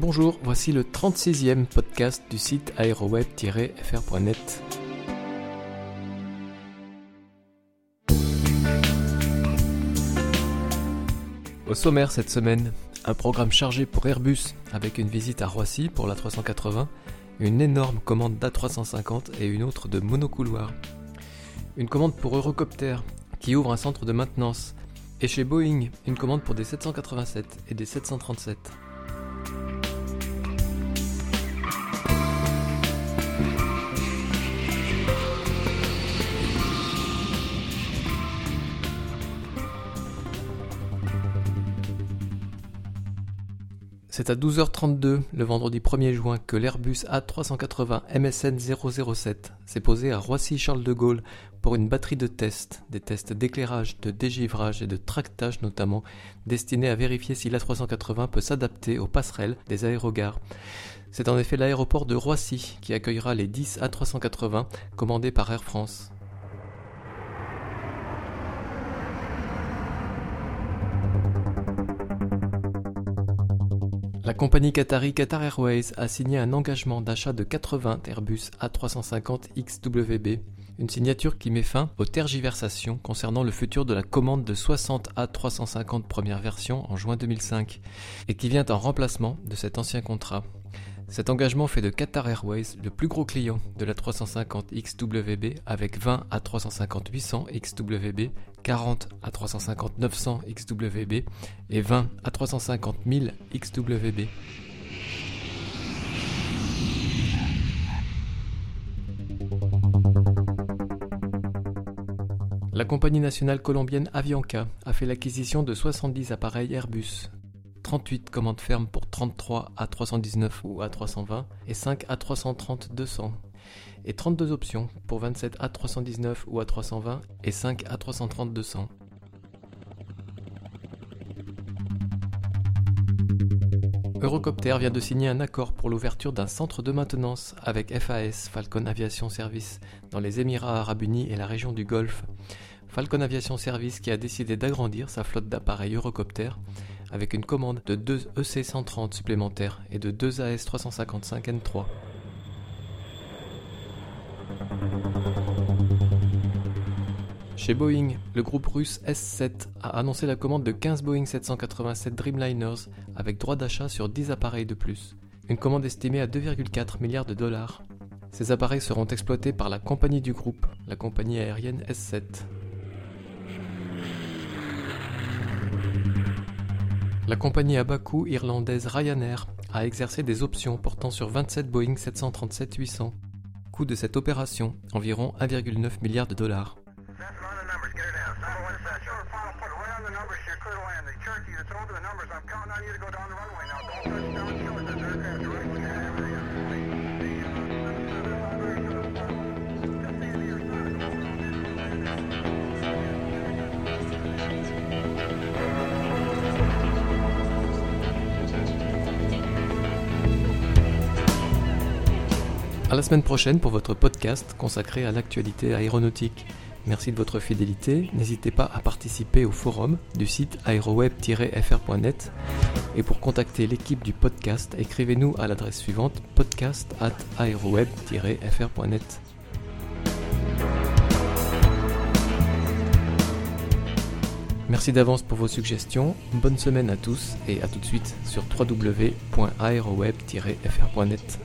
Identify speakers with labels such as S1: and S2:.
S1: Bonjour, voici le 36e podcast du site aéroweb-fr.net. Au sommaire cette semaine, un programme chargé pour Airbus avec une visite à Roissy pour la 380, une énorme commande d'A350 et une autre de monocouloir. Une commande pour Eurocopter qui ouvre un centre de maintenance. Et chez Boeing, une commande pour des 787 et des 737. C'est à 12h32 le vendredi 1er juin que l'Airbus A380 MSN 007 s'est posé à Roissy-Charles de Gaulle pour une batterie de tests, des tests d'éclairage, de dégivrage et de tractage notamment, destinés à vérifier si l'A380 peut s'adapter aux passerelles des aérogares. C'est en effet l'aéroport de Roissy qui accueillera les 10 A380 commandés par Air France. La compagnie qatari Qatar Airways a signé un engagement d'achat de 80 Airbus A350 XWB, une signature qui met fin aux tergiversations concernant le futur de la commande de 60 A350 première version en juin 2005 et qui vient en remplacement de cet ancien contrat. Cet engagement fait de Qatar Airways le plus gros client de la 350 XWB avec 20 à 350 800 XWB, 40 à 350 900 XWB et 20 à 350 000 XWB. La compagnie nationale colombienne Avianca a fait l'acquisition de 70 appareils Airbus 38 commandes fermes pour 33 à 319 ou à 320 et 5 à 330 200 et 32 options pour 27 à 319 ou à 320 et 5 à 330 200. Eurocopter vient de signer un accord pour l'ouverture d'un centre de maintenance avec FAS, Falcon Aviation Service, dans les Émirats arabes unis et la région du Golfe. Falcon Aviation Service qui a décidé d'agrandir sa flotte d'appareils Eurocopter avec une commande de 2 EC-130 supplémentaires et de 2 AS-355N3. Chez Boeing, le groupe russe S7 a annoncé la commande de 15 Boeing 787 Dreamliners avec droit d'achat sur 10 appareils de plus. Une commande estimée à 2,4 milliards de dollars. Ces appareils seront exploités par la compagnie du groupe, la compagnie aérienne S7. La compagnie à bas coût irlandaise Ryanair a exercé des options portant sur 27 Boeing 737-800. Coût de cette opération, environ 1,9 milliard de dollars. À la semaine prochaine pour votre podcast consacré à l'actualité aéronautique. Merci de votre fidélité. N'hésitez pas à participer au forum du site aéroweb-fr.net. Et pour contacter l'équipe du podcast, écrivez-nous à l'adresse suivante podcast at aéroweb-fr.net. Merci d'avance pour vos suggestions. Bonne semaine à tous et à tout de suite sur www.aeroweb-fr.net.